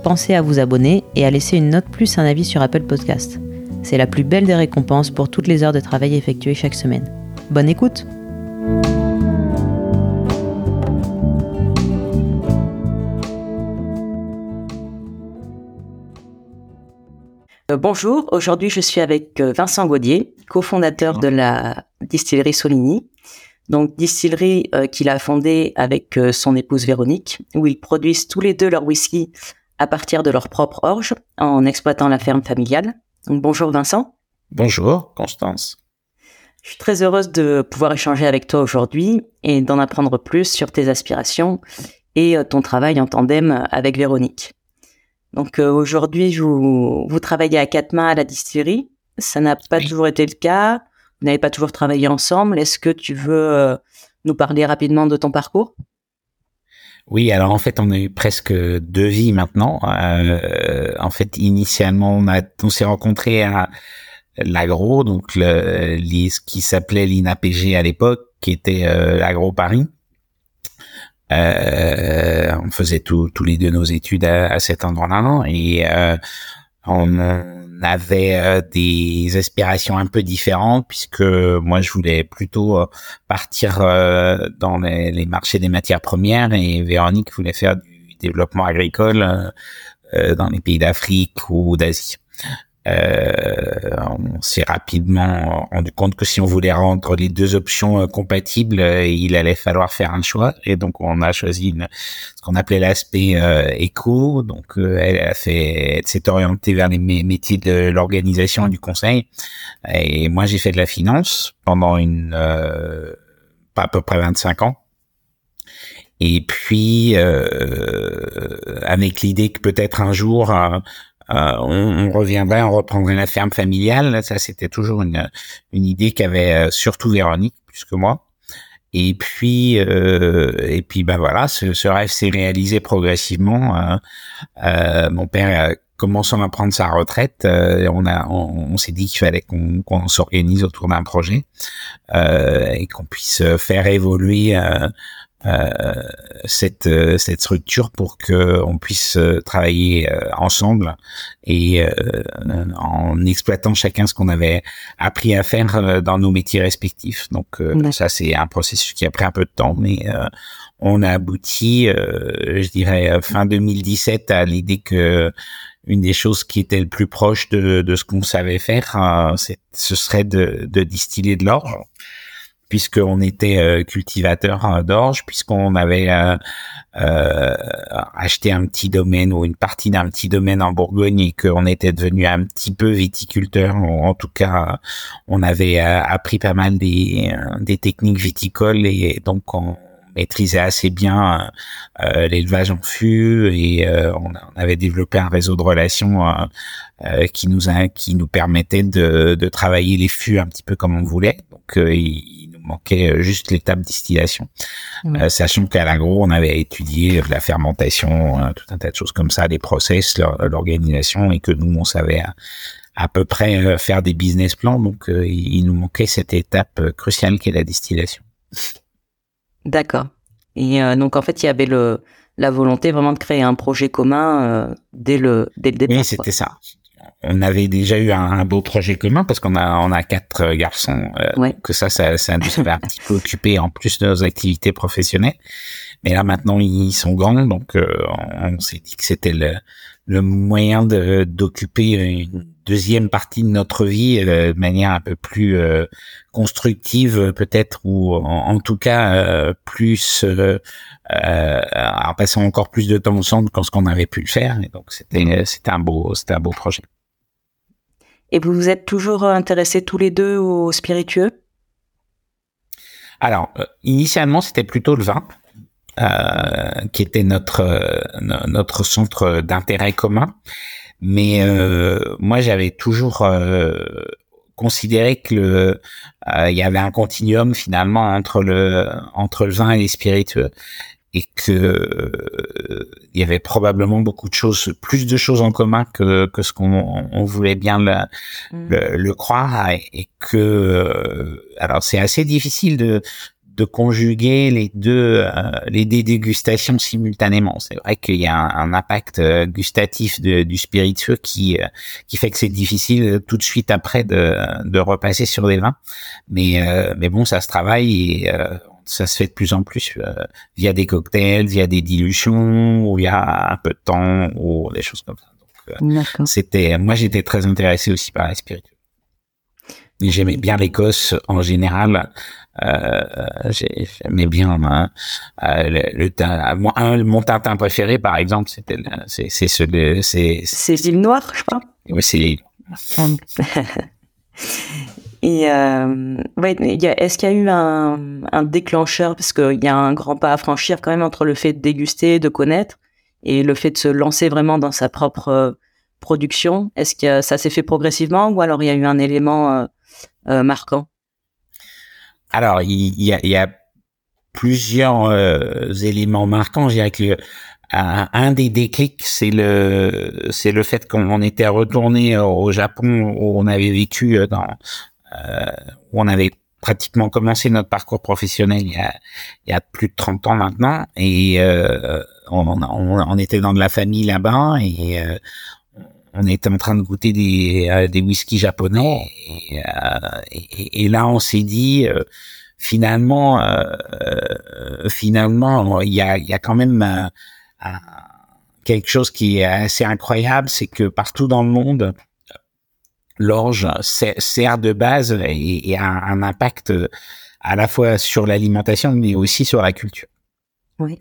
pensez à vous abonner et à laisser une note plus un avis sur Apple Podcast. C'est la plus belle des récompenses pour toutes les heures de travail effectuées chaque semaine. Bonne écoute euh, Bonjour, aujourd'hui je suis avec euh, Vincent Gaudier, cofondateur de la distillerie Soligny. Donc distillerie euh, qu'il a fondée avec son épouse Véronique, où ils produisent tous les deux leur whisky à partir de leur propre orge en exploitant la ferme familiale. Donc, bonjour Vincent. Bonjour Constance. Je suis très heureuse de pouvoir échanger avec toi aujourd'hui et d'en apprendre plus sur tes aspirations et euh, ton travail en tandem avec Véronique. Donc euh, aujourd'hui, vous, vous travaillez à quatre mains à la distillerie. Ça n'a pas toujours été le cas. Vous n'avez pas toujours travaillé ensemble. Est-ce que tu veux euh, nous parler rapidement de ton parcours? Oui, alors en fait, on a eu presque deux vies maintenant. Euh, en fait, initialement, on, s'est rencontrés à l'agro, donc le, ce qui s'appelait l'INAPG à l'époque, qui était euh, l'agro Paris. Euh, on faisait tous les deux nos études à, à cet endroit-là et euh, on, avait euh, des aspirations un peu différentes puisque moi je voulais plutôt euh, partir euh, dans les, marchés des matières premières et Véronique voulait faire du développement agricole dans les pays d'Afrique ou d'Asie. Euh, on s'est rapidement rendu compte que si on voulait rendre les deux options euh, compatibles, euh, il allait falloir faire un choix. Et donc on a choisi ce qu'on appelait l'aspect éco. Donc elle a fait, elle s'est orientée vers les métiers de l'organisation et du conseil. Et moi j'ai fait de la finance pendant une à peu près 25 ans. Et puis, avec l'idée que peut-être un jour, euh, on, on, reviendrait, on reprendrait la ferme familiale. Ça, c'était toujours une, une idée qu'avait euh, surtout Véronique, plus que moi. Et puis, euh, et puis, ben voilà, ce, ce rêve s'est réalisé progressivement. Hein. Euh, mon père, commençant à prendre sa retraite, on a, on, s'est dit qu'il fallait qu'on s'organise autour d'un projet et qu'on puisse faire évoluer euh, cette euh, cette structure pour que on puisse euh, travailler ensemble et en exploitant chacun ce qu'on avait appris à faire dans nos métiers respectifs. Donc ça c'est un processus qui a pris un peu de temps, mais on a abouti, je dirais fin 2017 à l'idée que une des choses qui était le plus proche de, de ce qu'on savait faire, ce serait de, de distiller de l'or puisqu'on était euh, cultivateur euh, d'orge, puisqu'on avait euh, acheté un petit domaine ou une partie d'un petit domaine en Bourgogne et qu'on était devenu un petit peu viticulteur. En tout cas, on avait appris pas mal des, des techniques viticoles et donc on maîtrisait assez bien l'élevage en fût et on, avait développé un réseau de relations qui nous a, qui nous permettait de, de travailler les fûts un petit peu comme on voulait. Donc manquait euh, juste l'étape distillation. Euh, sachant qu'à l'agro, on avait étudié la fermentation, euh, tout un tas de choses comme ça, les process, l'organisation, et que nous, on savait à, peu près faire des business plans. Donc, il nous manquait cette étape cruciale qui est la distillation. D'accord. Et donc, en fait, il y avait le, la volonté vraiment de créer un projet commun dès le dès le départ. Oui, c'était ça on avait déjà eu un, beau projet commun parce qu'on a on a quatre euh, garçons euh, que ça ça ça nous avait un petit peu occupé en plus de nos activités professionnelles. Mais là maintenant ils sont grands donc euh, on, s'est dit que c'était le, le moyen de d'occuper une deuxième partie de notre vie de manière un peu plus constructive peut-être ou en, tout cas plus en passant encore plus de temps ensemble qu'en ce qu'on avait pu le faire et donc c'était c'était un beau c'était un beau projet et vous vous êtes toujours intéressés tous les deux aux spiritueux? Alors, euh, initialement, c'était plutôt le vin. Euh, qui était notre euh, notre centre d'intérêt commun. Mais moi, j'avais toujours considéré que le il y avait un continuum finalement entre le entre le vin et les spiritueux et que euh, il y avait probablement beaucoup de choses, plus de choses en commun que, que ce qu'on on voulait bien le, mm. le, croire, et, que euh, alors c'est assez difficile de de conjuguer les deux euh, les deux dégustations simultanément. C'est vrai qu'il y a un, impact gustatif de, du spiritueux qui qui fait que c'est difficile tout de suite après de, de repasser sur des vins, mais mais bon ça se travaille et ça se fait de plus en plus euh, via des cocktails, via des dilutions, ou via un peu de temps, ou des choses comme ça. Donc, euh, c'était, moi, j'étais très intéressé aussi par la spirituelle. J'aimais bien l'Écosse en général. Euh, j'aimais bien euh, le, le, mon tintin préféré, par exemple, c'était c'est c'est ce c'est c'est l'île Noire, je crois. Oui, c'est l'île. Et euh, ouais, est-ce qu'il y a eu un, un déclencheur? Parce qu'il y a un grand pas à franchir quand même entre le fait de déguster, de connaître, et le fait de se lancer vraiment dans sa propre euh, production. Est-ce que ça s'est fait progressivement ou alors il y a eu un élément euh, euh marquant? Alors il y, a, y a plusieurs euh, éléments marquants. Je dirais que un, un des déclics, c'est le c'est le fait qu'on était retourné au Japon où on avait vécu dans euh, où on avait pratiquement commencé notre parcours professionnel il y a, il y a plus de 30 ans maintenant et euh, on, on, on, était dans de la famille là-bas et euh, on était en train de goûter des, euh, des whiskies japonais et, euh, et, et là on s'est dit finalement finalement il y a, il y a quand même quelque chose qui est assez incroyable c'est que partout dans le monde l'orge sert de base et, a un impact à la fois sur l'alimentation mais aussi sur la culture.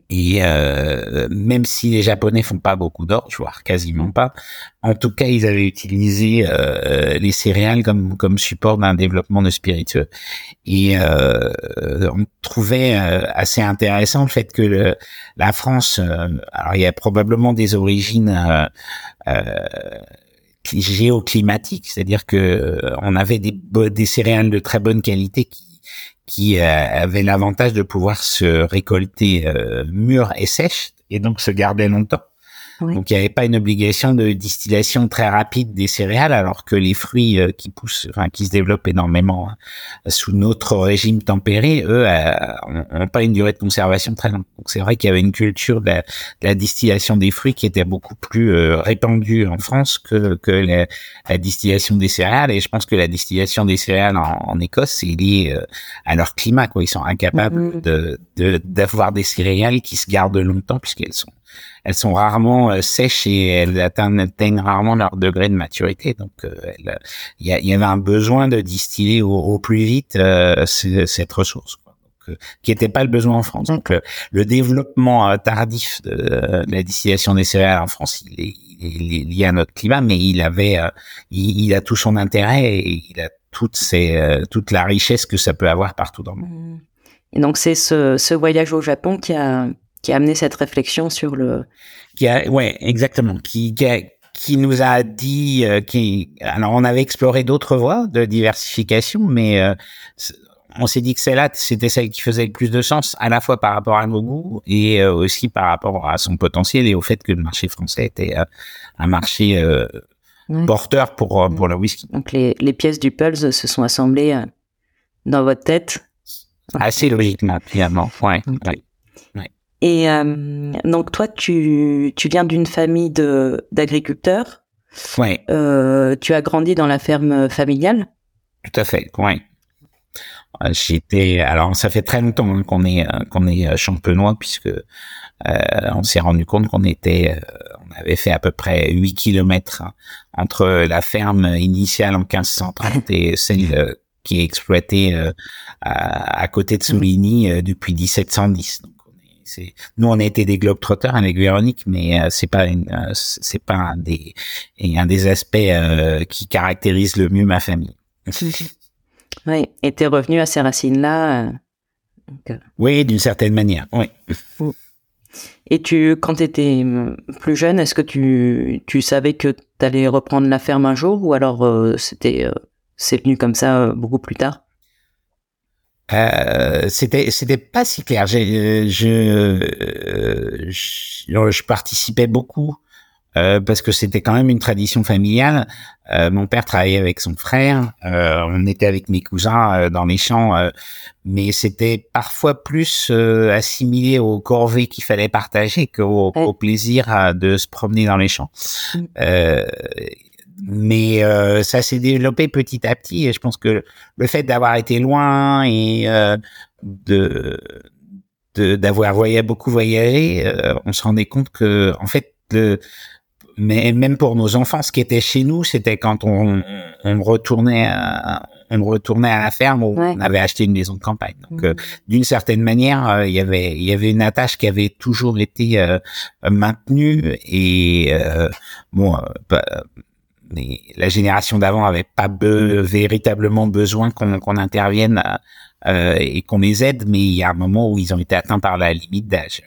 Et euh, même si les Japonais font pas beaucoup d'orge, voire quasiment pas, en tout cas ils avaient utilisé euh, les céréales comme comme support d'un développement de spiritueux. Et euh, on trouvait assez intéressant le fait que la France, alors il y a probablement des origines géoclimatique, c'est-à-dire que euh, on avait des, des céréales de très bonne qualité qui qui euh, avaient l'avantage de pouvoir se récolter euh, mûres et sèches et donc se garder longtemps. Donc il n'y avait pas une obligation de distillation très rapide des céréales, alors que les fruits euh, qui poussent, enfin qui se développent énormément hein, sous notre régime tempéré, eux, n'ont euh, pas une durée de conservation très longue. Donc c'est vrai qu'il y avait une culture de la, distillation des fruits qui était beaucoup plus euh, répandue en France que, que la, distillation des céréales. Et je pense que la distillation des céréales en, Écosse, c'est lié à leur climat. Quoi. Ils sont incapables mm-hmm. de d'avoir des céréales qui se gardent longtemps puisqu'elles sont elles sont rarement euh, sèches et elles atteignent, rarement leur degré de maturité. Donc, euh, il y, avait un besoin de distiller au, plus vite euh, cette ressource. qui n'était pas le besoin en France. Donc le, développement tardif de, la distillation des céréales en France, il est, lié à notre climat, mais il avait, il, a tout son intérêt et il a toute ses, toute la richesse que ça peut avoir partout dans le monde. Mmh. Et donc c'est ce, ce voyage au Japon qui a qui a amené cette réflexion sur le. Qui a, ouais, exactement. Qui, qui, qui nous a dit, euh, qui, alors on avait exploré d'autres voies de diversification, mais euh, on s'est dit que celle-là, c'était celle qui faisait le plus de sens, à la fois par rapport à nos goûts et euh, aussi par rapport à son potentiel et au fait que le marché français était un marché porteur pour pour le whisky. Donc les, les pièces du Pulse se sont assemblées dans votre tête? Assez logiquement, finalement. Ouais. ouais. Et euh, donc toi, tu, tu viens d'une famille de d'agriculteurs. Ouais. Euh, tu as grandi dans la ferme familiale. Tout à fait. Ouais. Euh, j'étais alors ça fait très longtemps hein, qu'on est euh, qu'on est champenois puisque euh, on s'est rendu compte qu'on était on avait fait à peu près 8 kilomètres hein, entre la ferme initiale en 1530 et celle qui est exploitée à, à, côté de Souligny depuis 1710. Donc, nous on a été des globetrotters avec Véronique, mais euh, c'est pas une, euh, c'est pas un des un des aspects euh, qui caractérise le mieux ma famille. oui, et t'es revenu à ces racines là. Oui, d'une certaine manière, oui. Et tu, quand tu étais plus jeune, est-ce que tu, tu savais que tu allais reprendre la ferme un jour ou alors c'était c'est venu comme ça beaucoup plus tard? Euh, c'était c'était pas si clair. Je je, je, je participais beaucoup euh, parce que c'était quand même une tradition familiale. Euh, mon père travaillait avec son frère, euh, on était avec mes cousins euh, dans les champs, mais c'était parfois plus assimilé aux corvées qu'il fallait partager qu'au au plaisir de se promener dans les champs. Mais ça s'est développé petit à petit et je pense que le fait d'avoir été loin et de d'avoir voyagé beaucoup voyagé, on se rendait compte que en fait le mais même pour nos enfants, ce qui était chez nous, c'était quand on, on retournait à, on retournait à la ferme où on avait acheté une maison de campagne. Donc, euh, mmh. d'une certaine manière, euh, il y avait il y avait une attache qui avait toujours été euh, maintenue et bon, bah, la génération d'avant avait pas véritablement besoin qu'on qu'on intervienne euh, et qu'on les aide, mais il y a un moment où ils ont été atteints par la limite d'âge.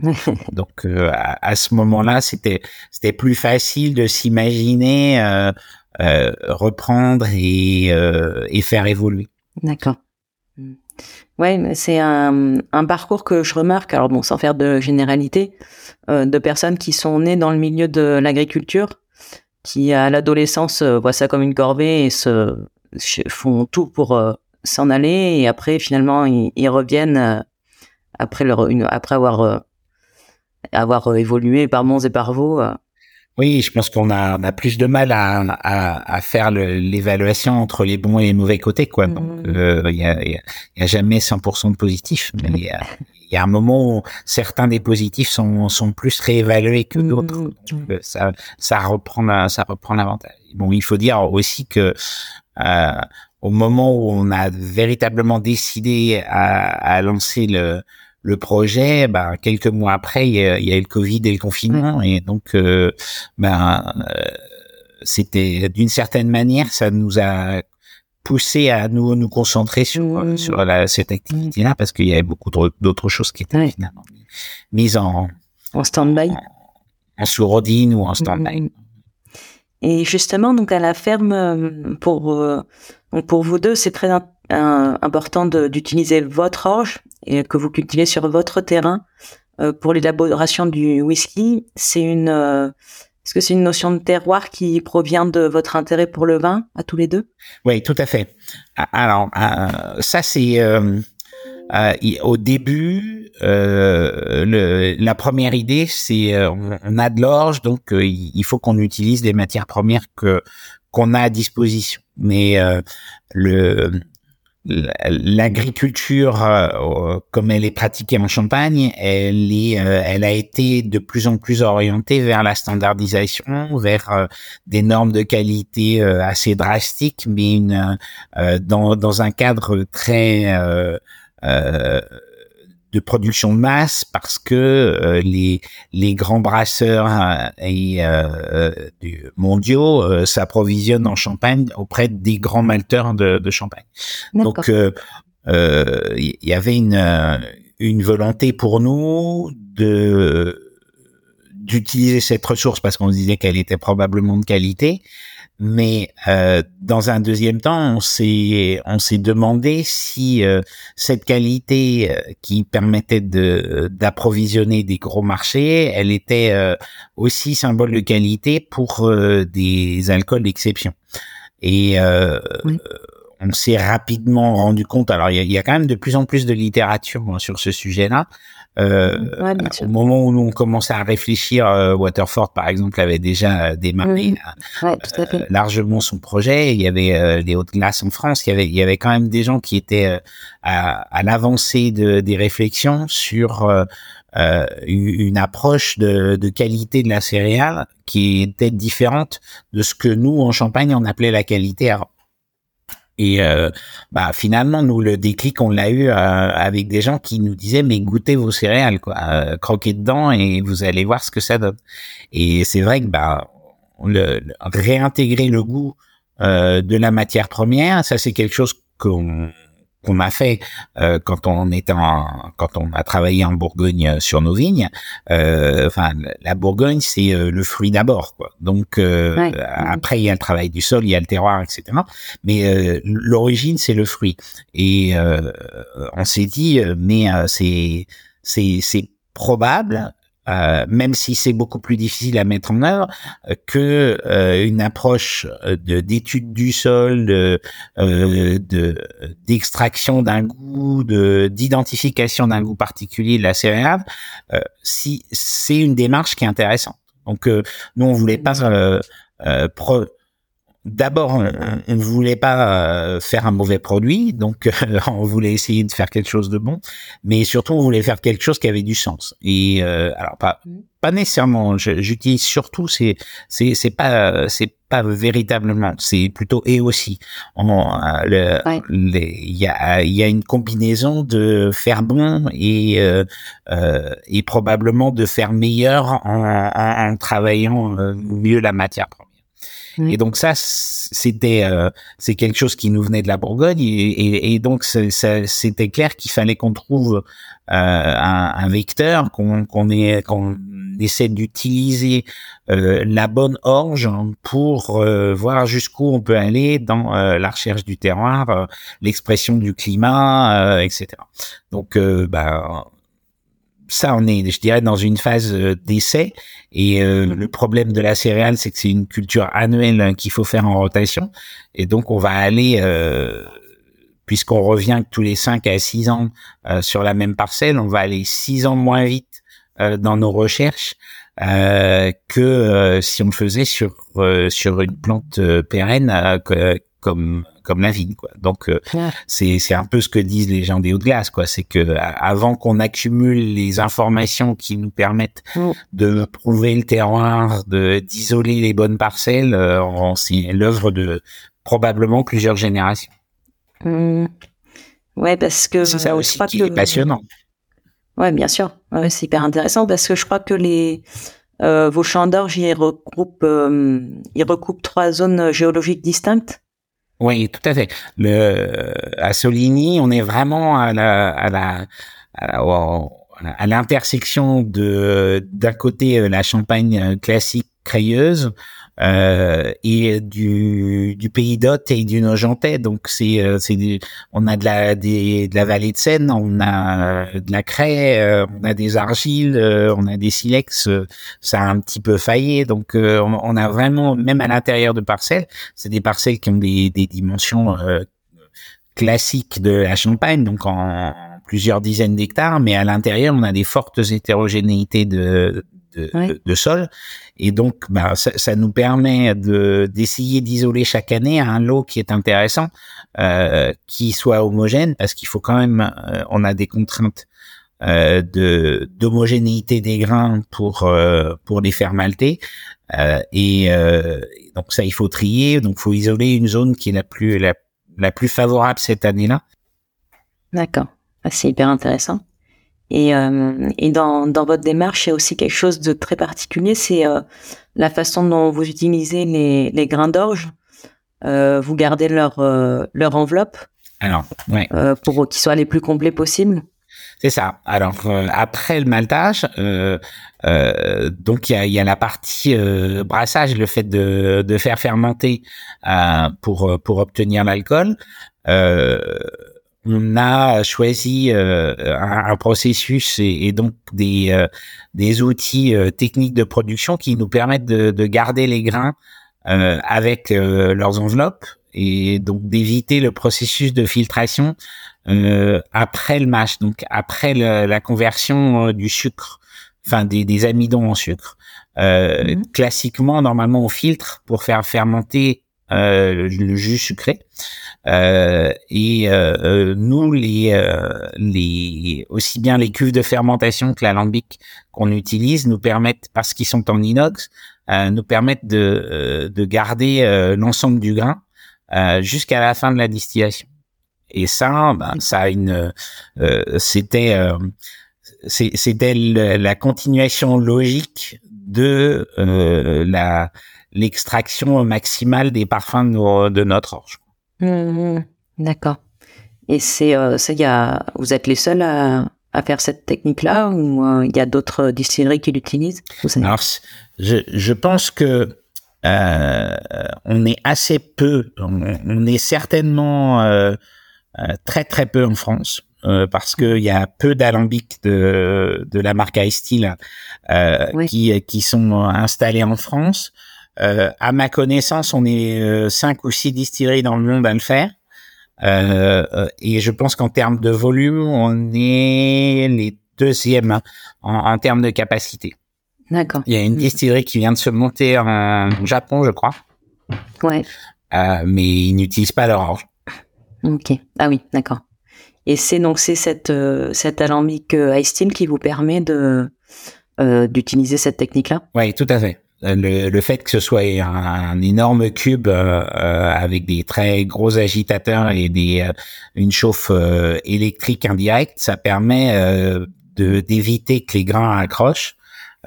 Donc euh, à, ce moment-là, c'était c'était plus facile de s'imaginer euh, euh reprendre et, et faire évoluer. D'accord. Hmm. Ouais, c'est un, un, parcours que je remarque. Alors bon, sans faire de généralité, de personnes qui sont nées dans le milieu de l'agriculture, qui à l'adolescence voient ça comme une corvée et se font tout pour s'en aller et après finalement ils, reviennent euh, après leur une, après avoir euh, avoir euh, évolué par monts et par vaux. Oui, je pense qu'on a, on a plus de mal à, à, à faire l'évaluation entre les bons et les mauvais côtés, quoi. Mmh. il y, a, y, a, jamais 100% de positifs, mais il y a, y a un moment où certains des positifs sont, sont plus réévalués que d'autres. Mmh. ça, ça reprend, ça reprend l'avantage. Bon, il faut dire aussi que euh, au moment où on a véritablement décidé à, à lancer le, le projet, ben, quelques mois après, il y, a, il y a eu le Covid et le confinement, et donc, euh, ben, euh, c'était d'une certaine manière, ça nous a poussé à nous nous concentrer sur mmh. sur la, cette activité-là parce qu'il y avait beaucoup d'autres choses qui étaient finalement mises en en stand-by, en, en sourdine ou en stand-by. Mmh. Et justement, donc à la ferme, euh, pour euh, pour vous deux, c'est très important d'utiliser votre orge et que vous cultivez sur votre terrain euh, pour l'élaboration du whisky. C'est une est-ce que c'est une notion de terroir qui provient de votre intérêt pour le vin à tous les deux? Oui, tout à fait. Alors ça c'est euh, au début, euh, la première idée, c'est euh, on, a de l'orge, donc euh, il faut qu'on utilise des matières premières que qu'on a à disposition. Mais le l'agriculture comme elle est pratiquée en Champagne, elle est, elle a été de plus en plus orientée vers la standardisation, vers des normes de qualité assez drastiques, mais une, dans dans un cadre très euh, de production de masse parce que euh, les les grands brasseurs euh, et du mondiaux s'approvisionnent en Champagne auprès des grands malteurs de, de Champagne. Donc il y avait une une volonté pour nous de d'utiliser cette ressource parce qu'on disait qu'elle était probablement de qualité, mais euh, dans un deuxième temps, on s'est on s'est demandé si euh, cette qualité euh, qui permettait de d'approvisionner des gros marchés, elle était euh, aussi symbole de qualité pour des alcools d'exception. Et on s'est rapidement rendu compte. Alors il y a, quand même de plus en plus de littérature hein, sur ce sujet-là. Euh, au moment où nous on commençait à réfléchir, euh, Waterford par exemple avait déjà démarré euh, largement son projet. Il y avait euh, des hautes glaces en France. Il y avait, il y avait quand même des gens qui étaient à, à l'avancée de, des réflexions sur une approche de, de, qualité de la céréale qui était différente de ce que nous en Champagne on appelait la qualité avant. Et euh, bah finalement, nous le déclic, on l'a eu euh, avec des gens qui nous disaient mais goûtez vos céréales, quoi, euh, croquez dedans et vous allez voir ce que ça donne. Et c'est vrai que bah le, réintégrer le goût de la matière première, ça c'est quelque chose qu'on qu'on a fait euh, quand on était en, quand on a travaillé en Bourgogne sur nos vignes. Euh, enfin, la Bourgogne, c'est euh, le fruit d'abord, quoi. Donc après, il y a le travail du sol, il y a le terroir, etc. Mais l'origine, c'est le fruit. Et on s'est dit, mais c'est c'est c'est probable euh, même si c'est beaucoup plus difficile à mettre en œuvre euh, que euh, une approche de d'étude du sol, de d'extraction d'un goût, de d'identification d'un goût particulier de la céréale, si c'est une démarche qui est intéressante. Donc nous on voulait pas pro D'abord, on ne voulait pas faire un mauvais produit, donc on voulait essayer de faire quelque chose de bon, mais surtout on voulait faire quelque chose qui avait du sens. Et euh, alors pas mm. pas nécessairement, j'utilise surtout c'est c'est c'est pas c'est pas véritablement, c'est plutôt et aussi. Euh, il y a il y a une combinaison de faire bon et euh, euh, et probablement de faire meilleur en, en, en travaillant euh, mieux la matière première. Et donc ça, c'était euh, c'est quelque chose qui nous venait de la Bourgogne et, et, donc c'était clair qu'il fallait qu'on trouve euh, un, un, vecteur, qu'on qu'on qu'on essaie d'utiliser euh, la bonne orge pour euh, voir jusqu'où on peut aller dans euh, la recherche du terroir, l'expression du climat, etc. Donc bah ça, on est, je dirais, dans une phase euh, d'essai. Et euh, mhm. le problème de la céréale, c'est que c'est une culture annuelle hein, qu'il faut faire en rotation. Et donc, on va aller, euh, puisqu'on revient tous les 5 à 6 ans sur la même parcelle, on va aller 6 ans moins vite dans nos recherches que si on le faisait sur sur une plante pérenne comme comme la vigne quoi. Donc euh, c'est c'est un peu ce que disent les gens des hauts de glace quoi, c'est que avant qu'on accumule les informations qui nous permettent mm. de prouver le terroir, de d'isoler les bonnes parcelles, euh, c'est l'œuvre de probablement plusieurs générations. Mm. Ouais, parce que c'est ça aussi qui est passionnant. Ouais, bien sûr. Ouais, c'est hyper intéressant parce que je crois que les euh, vos champs d'orge, ils recoupent trois zones géologiques distinctes. Oui, tout à fait. Le, à Soligny, on est vraiment à l'intersection de d'un côté euh, la Champagne euh, classique crayeuse euh, et du, du pays d'Hôte et du Nogentais. Donc c'est euh, c'est on a de la des, de la vallée de Seine, on a de la craie, euh, on a des argiles, on a des silex. ça a un petit peu faillé. Donc on, a vraiment même à l'intérieur de parcelles, c'est des parcelles qui ont des, des dimensions classiques de la Champagne, donc en plusieurs dizaines d'hectares, mais à l'intérieur, on a des fortes hétérogénéités de, de, de, sol. Et donc, bah, ça, ça nous permet de d'essayer d'isoler chaque année un lot qui est intéressant, euh, qui soit homogène, parce qu'il faut quand même, euh, on a des contraintes euh, de d'homogénéité des grains pour pour les faire malter. Et donc ça, il faut trier. Donc, faut isoler une zone qui est la plus la, la plus favorable cette année-là. D'accord, ah, c'est hyper intéressant. Et, euh, et dans, dans, votre démarche, il y a aussi quelque chose de très particulier, c'est euh, la façon dont vous utilisez les, les grains d'orge. Euh, vous gardez leur, leur enveloppe Alors, ouais. Pour qu'ils soient les plus complets possibles. C'est ça. Alors après le maltage, donc il y a, y a, la partie brassage, le fait de, de faire fermenter pour pour obtenir l'alcool. Euh, on a choisi euh, un, processus et, donc des, euh, des outils euh, techniques de production qui nous permettent de, de garder les grains avec leurs enveloppes et donc d'éviter le processus de filtration après le mash, donc après la conversion du sucre, enfin des, des amidons en sucre. Mmh. Classiquement, normalement, on filtre pour faire fermenter le jus sucré. Euh, et euh, euh, nous, les, les aussi bien les cuves de fermentation que l'alambic qu'on utilise nous permettent, parce qu'ils sont en inox, nous permettent de, de garder l'ensemble du grain jusqu'à la fin de la distillation. Et ça, ben, ça a une, c'était, c'était la continuation logique de la l'extraction maximale des parfums de, de notre orge. Mmh, mmh. D'accord. Et c'est, euh, y a, vous êtes les seuls à, à faire cette technique-là ou euh, il y a d'autres distilleries qui l'utilisent? Alors, je, je pense que euh, on est assez peu, on, est certainement euh, euh, très très peu en France. Euh, parce qu'il y a peu d'alambics de, de la marque euh, qui, qui sont installés en France. Euh, à ma connaissance, on est cinq ou six distilleries dans le monde à le faire. Euh, et je pense qu'en termes de volume, on est les deuxièmes en, en termes de capacité. D'accord. Il y a une distillerie qui vient de se monter en Japon, je crois. Ouais. Euh, mais ils n'utilisent pas l'orange. Ok. Ah oui, d'accord. Et c'est donc c'est cette euh, cet alambic euh, Ice Steel qui vous permet de euh, d'utiliser cette technique-là? Oui, tout à fait. Le, le, fait que ce soit un, énorme cube euh, avec des très gros agitateurs et des une chauffe électrique indirecte, ça permet de d'éviter que les grains accrochent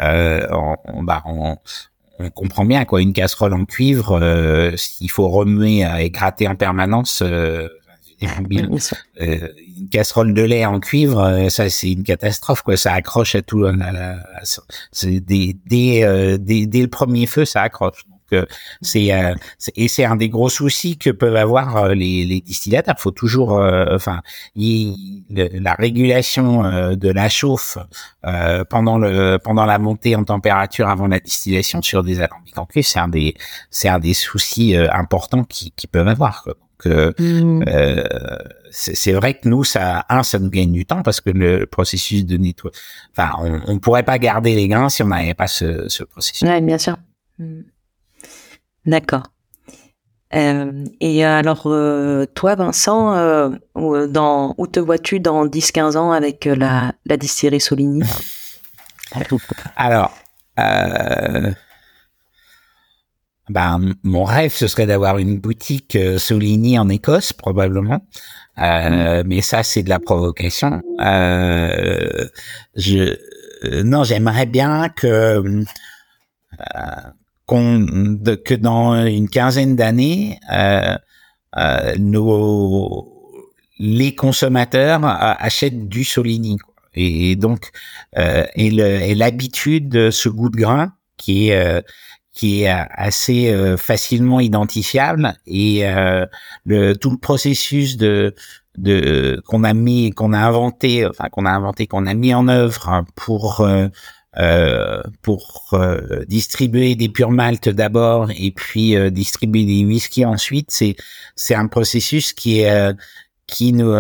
euh, on, bah, on, on, comprend bien quoi. Une casserole en cuivre, euh, s'il faut remuer et gratter en permanence. Euh, euh, une casserole de lait en cuivre, ça c'est une catastrophe quoi. Ça accroche à tout. c'est dès, dès, dès, le premier feu, ça accroche. Euh, c'est et c'est un des gros soucis que peuvent avoir euh, les, les distillateurs. Il faut toujours, euh, enfin, la régulation de la chauffe pendant le pendant la montée en température avant la distillation sur des alambics en cuivre, c'est un des c'est un des soucis importants qui, qui peuvent avoir. Quoi. Donc, mmh. c'est vrai que nous, ça, un, ça nous gagne du temps parce que le processus de nettoyage, enfin, on, on pourrait pas garder les grains si on n'avait pas ce, ce processus. Ouais, bien sûr. Mmh. D'accord. Euh, et alors, euh, toi, Vincent, euh, dans, où te vois-tu dans 10-15 ans avec la, la distillerie Soligny? Alors, ben, mon rêve, ce serait d'avoir une boutique Soligny en Écosse, probablement. Mm. Mais ça, c'est de la provocation. je, non, j'aimerais bien que qu'on que dans une quinzaine d'années, euh, euh, nos les consommateurs euh, achètent du Soligny et, donc euh, et l'habitude, ce goût de grain qui est euh, qui est assez euh, facilement identifiable et le tout le processus de de qu'on a mis qu'on a inventé enfin qu'on a inventé qu'on a mis en œuvre pour euh, pour euh, distribuer des pure malt d'abord et puis euh, distribuer des whisky ensuite, c'est c'est un processus qui est qui nous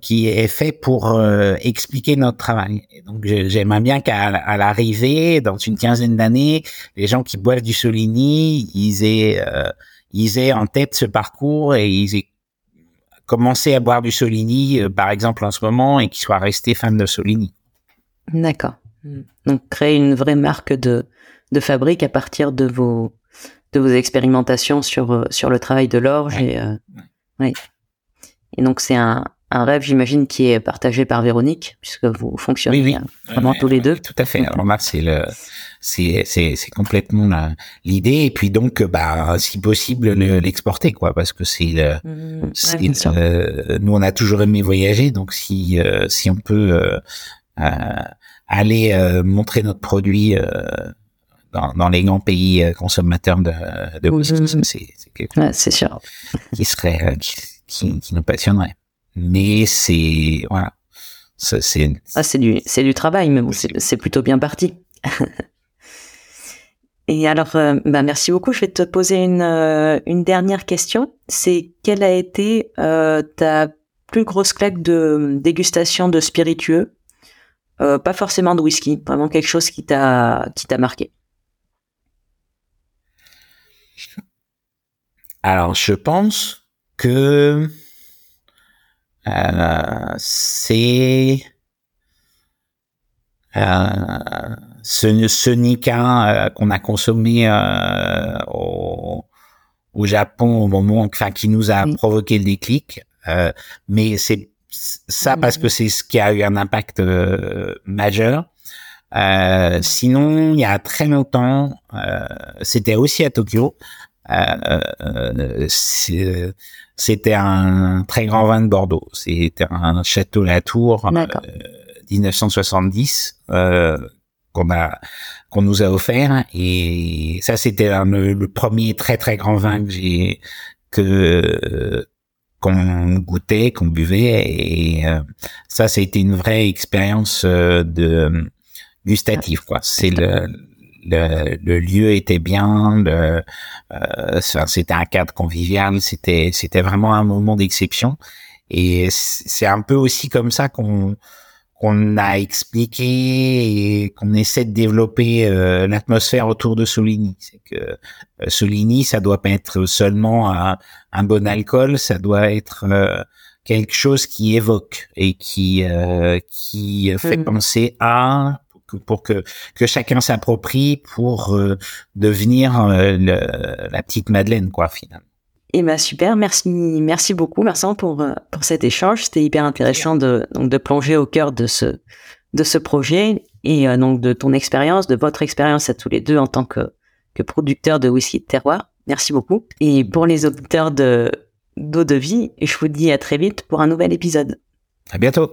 qui est fait pour expliquer notre travail. Et donc j'aimerais bien qu'à l'arrivée, dans une quinzaine d'années, les gens qui boivent du Soligny, ils aient ils aient en tête ce parcours et ils aient commencé à boire du Soligny, par exemple en ce moment, et qu'ils soient restés fans de Soligny. D'accord. Donc créer une vraie marque de, de fabrique à partir de vos de vos expérimentations sur euh, sur le travail de l'orge et euh, ouais. Et donc c'est un, un rêve j'imagine qui est partagé par Véronique puisque vous fonctionnez oui, oui. vraiment tous les deux tout à fait alors là c'est le c'est c'est c'est complètement l'idée et puis donc bah si possible l'exporter quoi parce que c'est mm, euh, nous on a toujours aimé voyager donc si euh, si on peut euh, aller euh, montrer notre produit euh, dans, dans, les grands pays consommateurs de, de mmh. c'est quelque chose c'est sûr. qui serait qui, qui, nous passionnerait. Mais c'est voilà, c'est ah, c'est du c'est du travail, mais bon, c'est plutôt bien parti. Et alors, bah merci beaucoup. Je vais te poser une, une dernière question. C'est quelle a été euh, ta plus grosse claque de dégustation de spiritueux? Euh, pas forcément de whisky, vraiment quelque chose qui t'a qui t'a marqué. Alors, je pense que euh, c'est euh, ce, ce Nika euh, qu'on a consommé euh, au, au, Japon au moment, enfin, qui nous a provoqué le déclic. mais c'est ça parce que c'est ce qui a eu un impact euh, majeur. Euh, sinon, il y a très longtemps, euh, c'était aussi à Tokyo. C'était un très grand vin de Bordeaux. C'était un château Latour 1970 qu'on a qu'on nous a offert et ça c'était le, premier très très grand vin que j'ai que qu'on goûtait, qu'on buvait et euh, ça c'était une vraie expérience euh, de gustative quoi. C'est le, le, le lieu était bien, le, euh, c'était un cadre convivial, c'était c'était vraiment un moment d'exception et c'est un peu aussi comme ça qu'on qu'on a expliqué et qu'on essaie de développer euh, l'atmosphère autour de Soligny. C'est que euh, Soligny, ça doit pas être seulement un, un bon alcool, ça doit être euh, quelque chose qui évoque et qui qui fait mm. penser à pour que que chacun s'approprie pour devenir la petite Madeleine quoi finalement. Eh ben super, merci, merci beaucoup, merci pour euh, pour cet échange. C'était hyper intéressant de donc de plonger au cœur de ce de ce projet et euh, donc de ton expérience, de votre expérience à tous les deux en tant que que producteur de whisky de terroir. Merci beaucoup. Et pour les auditeurs de d'eau de vie, je vous dis à très vite pour un nouvel épisode. À bientôt.